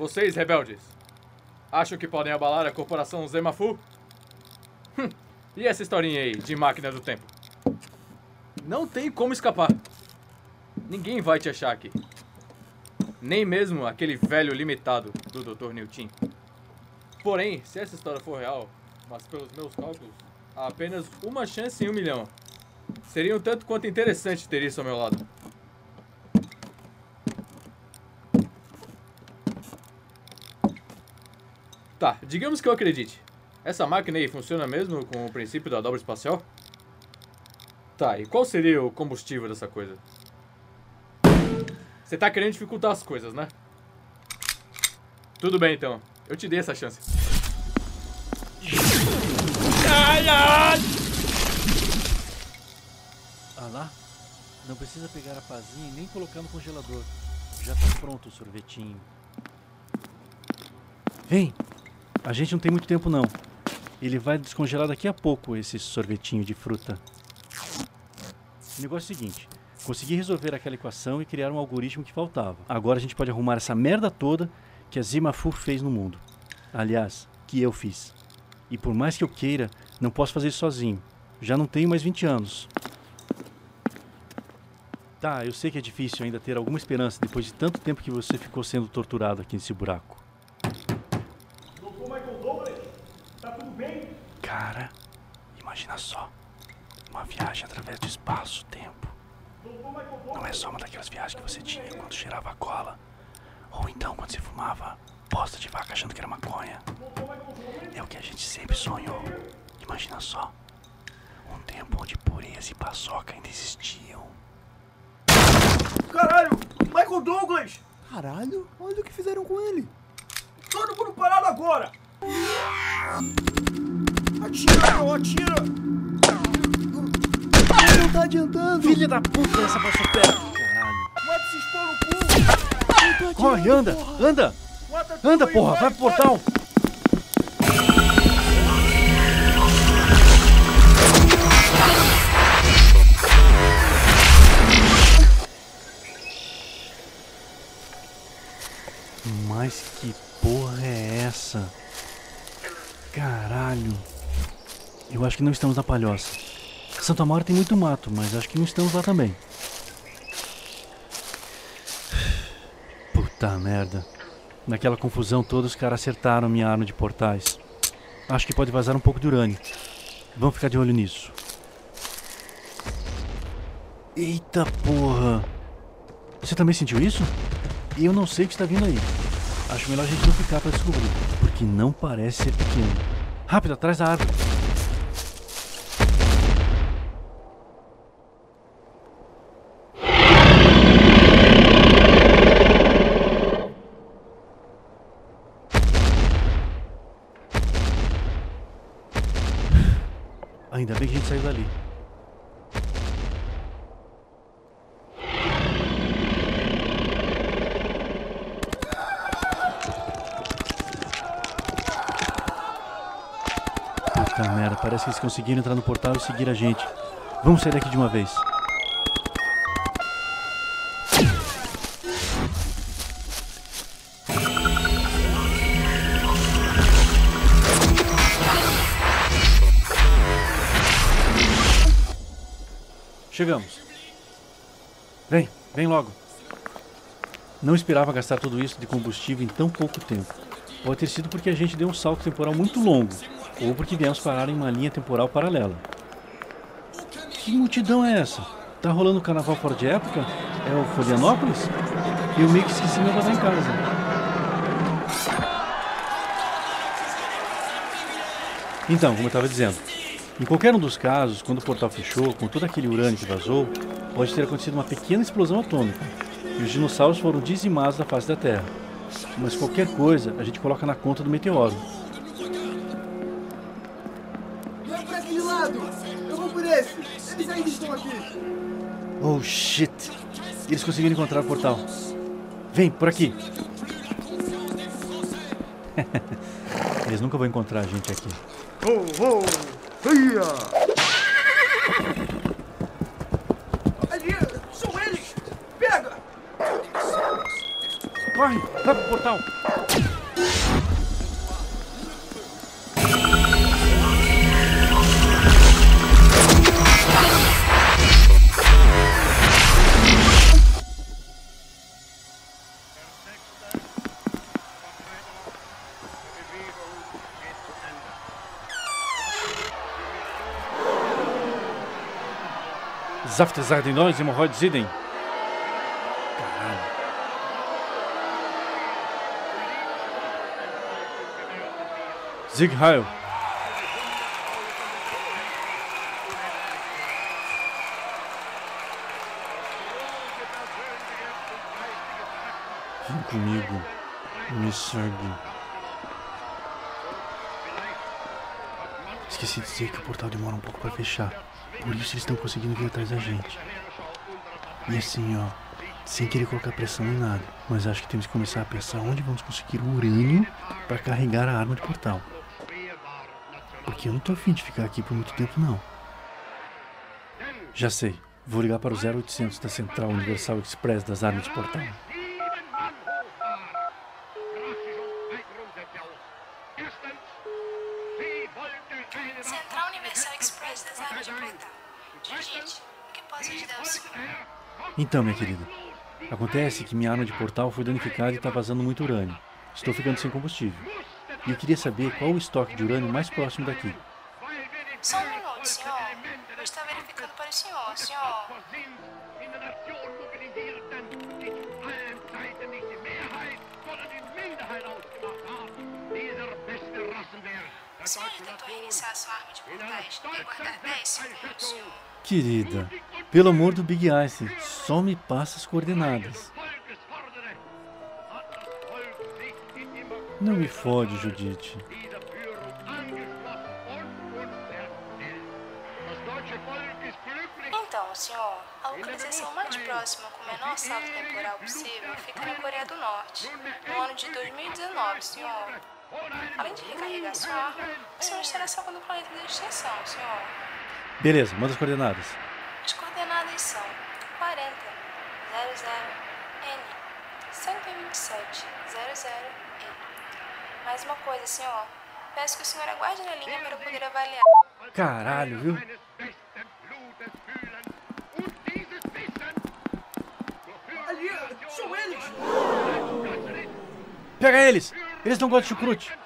Vocês, rebeldes, acham que podem abalar a corporação Zemafu? Hum, e essa historinha aí de máquina do tempo? Não tem como escapar. Ninguém vai te achar aqui. Nem mesmo aquele velho limitado do Dr. Newton. Porém, se essa história for real, mas pelos meus cálculos, há apenas uma chance em um milhão. Seria um tanto quanto interessante ter isso ao meu lado. Tá, digamos que eu acredite. Essa máquina aí funciona mesmo com o princípio da dobra espacial? Tá, e qual seria o combustível dessa coisa? Você tá querendo dificultar as coisas, né? Tudo bem então, eu te dei essa chance. Ah lá? Não precisa pegar a pazinha e nem colocar no congelador. Já tá pronto o sorvetinho. Vem! A gente não tem muito tempo não. Ele vai descongelar daqui a pouco esse sorvetinho de fruta. O negócio é o seguinte: consegui resolver aquela equação e criar um algoritmo que faltava. Agora a gente pode arrumar essa merda toda que a Zimafu fez no mundo. Aliás, que eu fiz. E por mais que eu queira, não posso fazer isso sozinho. Já não tenho mais 20 anos. Tá, eu sei que é difícil ainda ter alguma esperança depois de tanto tempo que você ficou sendo torturado aqui nesse buraco. Doutor Michael Douglas, tá tudo bem? Cara, imagina só. Uma viagem através do espaço-tempo. Não é só uma daquelas viagens que você tinha quando cheirava cola. Ou então quando você fumava bosta de vaca achando que era maconha. É o que a gente sempre sonhou. Imagina só. Um tempo onde pureza e paçoca ainda existiam. caralho, Michael Douglas, Caralho, olha o que fizeram com ele. todo mundo parado agora. Atira, atira. Não tá adiantando. Filha da puta essa paçoquera! Caralho. Mata esses pau no cu. Não tô Corre, anda, porra. anda! Anda, porra, vai pro portal! Mas que porra é essa? Caralho. Eu acho que não estamos na palhoça. Santa Maura tem muito mato, mas acho que não estamos lá também. Puta merda. Naquela confusão toda, os caras acertaram minha arma de portais. Acho que pode vazar um pouco de urânio. Vamos ficar de olho nisso. Eita porra! Você também sentiu isso? Eu não sei o que está vindo aí. Acho melhor a gente não ficar para descobrir, porque não parece ser pequeno. Rápido, atrás da árvore. Saiu dali. Puta merda, parece que eles conseguiram entrar no portal e seguir a gente. Vamos sair daqui de uma vez. Chegamos. Vem, vem logo. Não esperava gastar tudo isso de combustível em tão pouco tempo. Pode ter sido porque a gente deu um salto temporal muito longo, ou porque viemos parar em uma linha temporal paralela. Que multidão é essa? Tá rolando carnaval fora de época? É o Florianópolis? Eu meio que esqueci meu levar em casa. Então, como eu estava dizendo, em qualquer um dos casos, quando o portal fechou, com todo aquele urânio que vazou, pode ter acontecido uma pequena explosão atômica e os dinossauros foram dizimados da face da Terra. Mas qualquer coisa a gente coloca na conta do meteoro. Vai pra aquele lado. Eu vou por esse. Eles ainda estão aqui. Oh shit! Eles conseguiram encontrar o portal. Vem, por aqui! Eles nunca vão encontrar a gente aqui. Oh, oh. Ali, são eles. Pega. Corre! Vai pro portal! Zaftesarden nós, hemorroides Ziden. Caralho. Zig Heil. Vem comigo. Me segue. Esqueci de dizer que o portal demora um pouco pra fechar. Por isso eles estão conseguindo vir atrás da gente. E assim, ó, sem querer colocar pressão em nada, mas acho que temos que começar a pensar onde vamos conseguir o urânio pra carregar a arma de portal. Porque eu não tô afim de ficar aqui por muito tempo, não. Já sei. Vou ligar para o 0800 da Central Universal Express das Armas de Portal. Então, minha querida, acontece que minha arma de portal foi danificada e está vazando muito urânio. Estou ficando sem combustível. E eu queria saber qual o estoque de urânio mais próximo daqui. Só um minuto, senhor. Eu estou verificando para o senhor, senhor. O senhor tentou reiniciar sua arma de portais e guardar 10 segundos, senhor? Querida, pelo amor do Big Ice, só me passa as coordenadas. Não me fode, Judite. Então, senhor, a localização mais próxima com o menor salto temporal possível fica na Coreia do Norte, no ano de 2019, senhor. Além de recarregar sua arma, o senhor estará salvando o planeta da extinção, senhor. Beleza, manda as coordenadas. As coordenadas são 40 00 N 127 00 E. Mais uma coisa, senhor. Peço que o senhor aguarde na linha para eu poder avaliar. Caralho, viu? Ali, são eles! Pega eles! Eles não gostam de chucrute.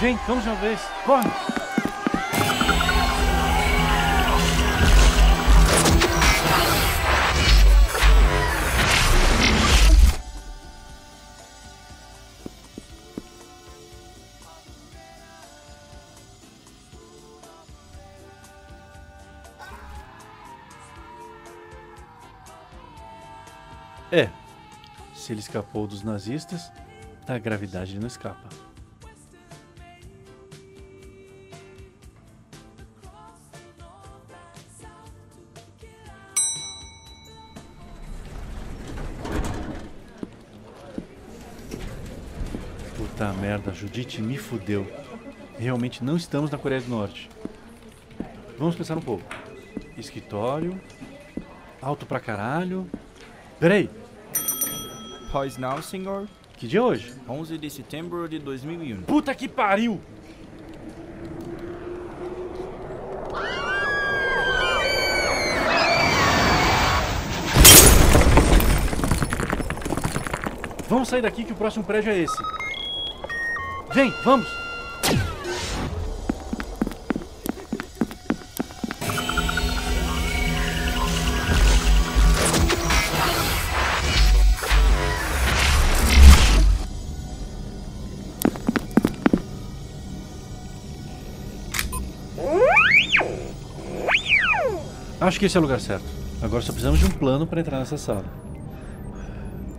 Vem, vamos uma vez. Corre! É, se ele escapou dos nazistas, da gravidade ele não escapa. Puta merda, Judite me fudeu. Realmente não estamos na Coreia do Norte. Vamos pensar um pouco. Escritório. Alto pra caralho. Peraí, Pois não, senhor? que dia é hoje? 11 de setembro de 2001. Puta que pariu! Vamos sair daqui que o próximo prédio é esse. Vem, vamos! Acho que esse é o lugar certo. Agora só precisamos de um plano para entrar nessa sala.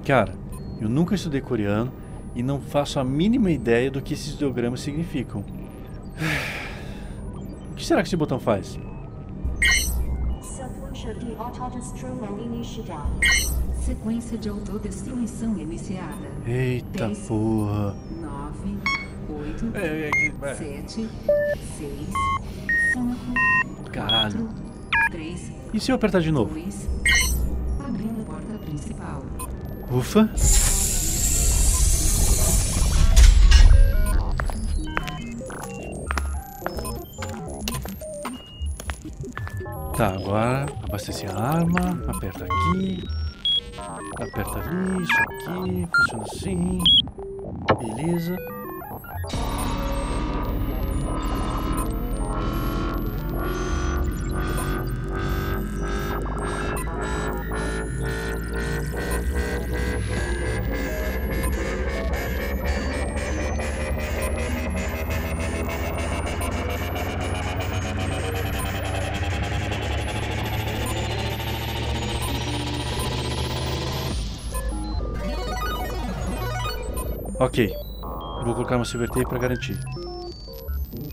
Cara, eu nunca estudei coreano e não faço a mínima ideia do que esses ideogramas significam. O que será que esse botão faz? Sequência de autodestruição iniciada. Eita Dez. porra. 9, 8, É, é, que- é. 7, 6, 5, Caralho. 3, E se eu apertar de novo? 2. Abrindo a porta principal. Ufa. Tá, agora Abastecer a arma, aperta aqui, aperta ali, isso aqui, funciona assim. Beleza. Ok. Vou colocar uma silver tape pra garantir.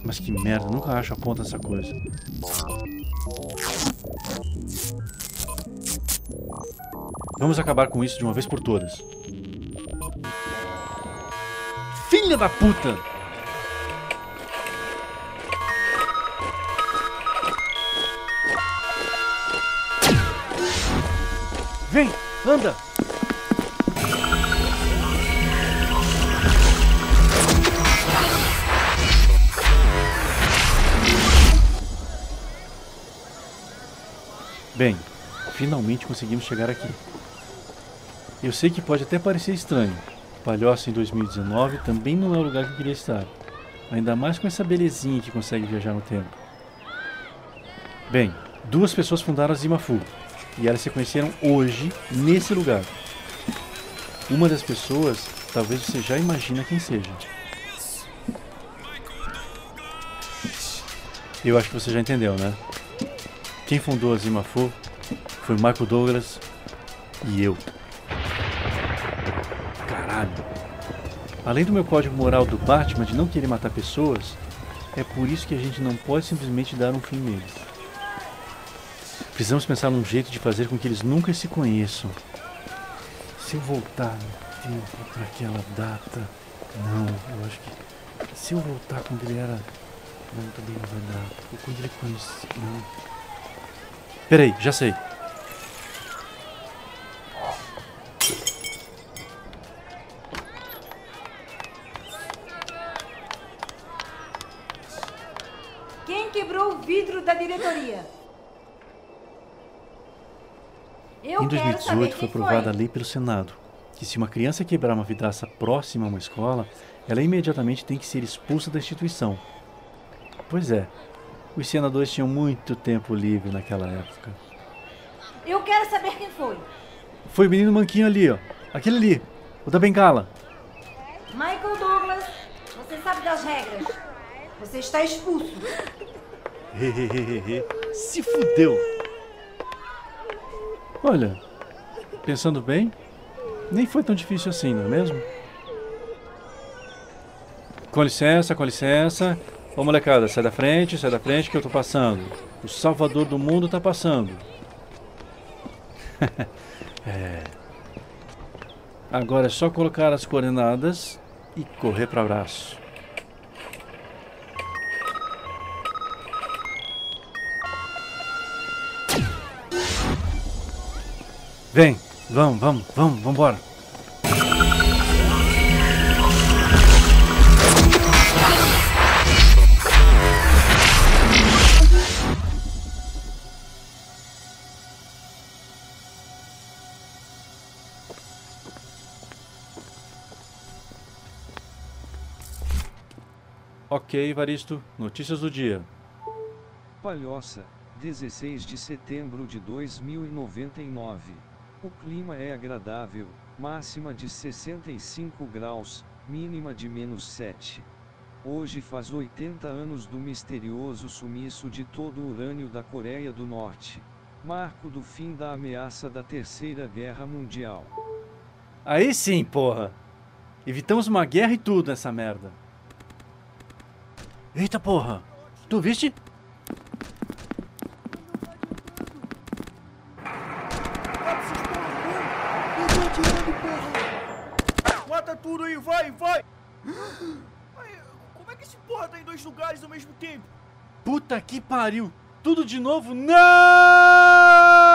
Mas que merda, nunca acho a ponta dessa coisa. Vamos acabar com isso de uma vez por todas. Filha da puta! Vem, anda! Bem, finalmente conseguimos chegar aqui. Eu sei que pode até parecer estranho. Palhoça em 2019 também não é o lugar que eu queria estar. Ainda mais com essa belezinha que consegue viajar no tempo. Bem, duas pessoas fundaram a Zimafu. E elas se conheceram hoje, nesse lugar. Uma das pessoas, talvez você já imagina quem seja. Eu acho que você já entendeu, né? Quem fundou a Zimafu foi Michael Douglas e eu. Caralho. Além do meu código moral do Batman de não querer matar pessoas, é por isso que a gente não pode simplesmente dar um fim neles. Precisamos pensar num jeito de fazer com que eles nunca se conheçam. Se eu voltar no tempo para aquela data. Não, eu acho que. Se eu voltar quando ele era. Não, também não vai dar. Ou quando ele conhecia. Não. Peraí, já sei. Quem quebrou o vidro da diretoria? Eu Em quero saber 2018 foi aprovada a lei pelo Senado que se uma criança quebrar uma vidraça próxima a uma escola, ela imediatamente tem que ser expulsa da instituição. Pois é, os senadores tinham muito tempo livre naquela época. Eu quero saber quem foi. Foi o menino manquinho ali, ó. Aquele ali, o da bengala. Michael Douglas, você sabe das regras. Você está expulso. Se fudeu. Olha, pensando bem, nem foi tão difícil assim, não é mesmo? Com licença, com licença. Ô molecada, sai da frente, sai da frente que eu tô passando. O salvador do mundo tá passando. é. Agora é só colocar as coordenadas e correr para abraço. Vem, vamos, vamos, vamos, vamos embora. Ok, Varisto. Notícias do dia. Palhoça, 16 de setembro de 2099. O clima é agradável, máxima de 65 graus, mínima de menos 7. Hoje faz 80 anos do misterioso sumiço de todo o urânio da Coreia do Norte. Marco do fim da ameaça da Terceira Guerra Mundial. Aí sim, porra. Evitamos uma guerra e tudo nessa merda. Eita porra! Tu viste? Mata tudo aí, vai, vai! Ai, como é que esse porra tá em dois lugares ao mesmo tempo? Puta que pariu! Tudo de novo? Não!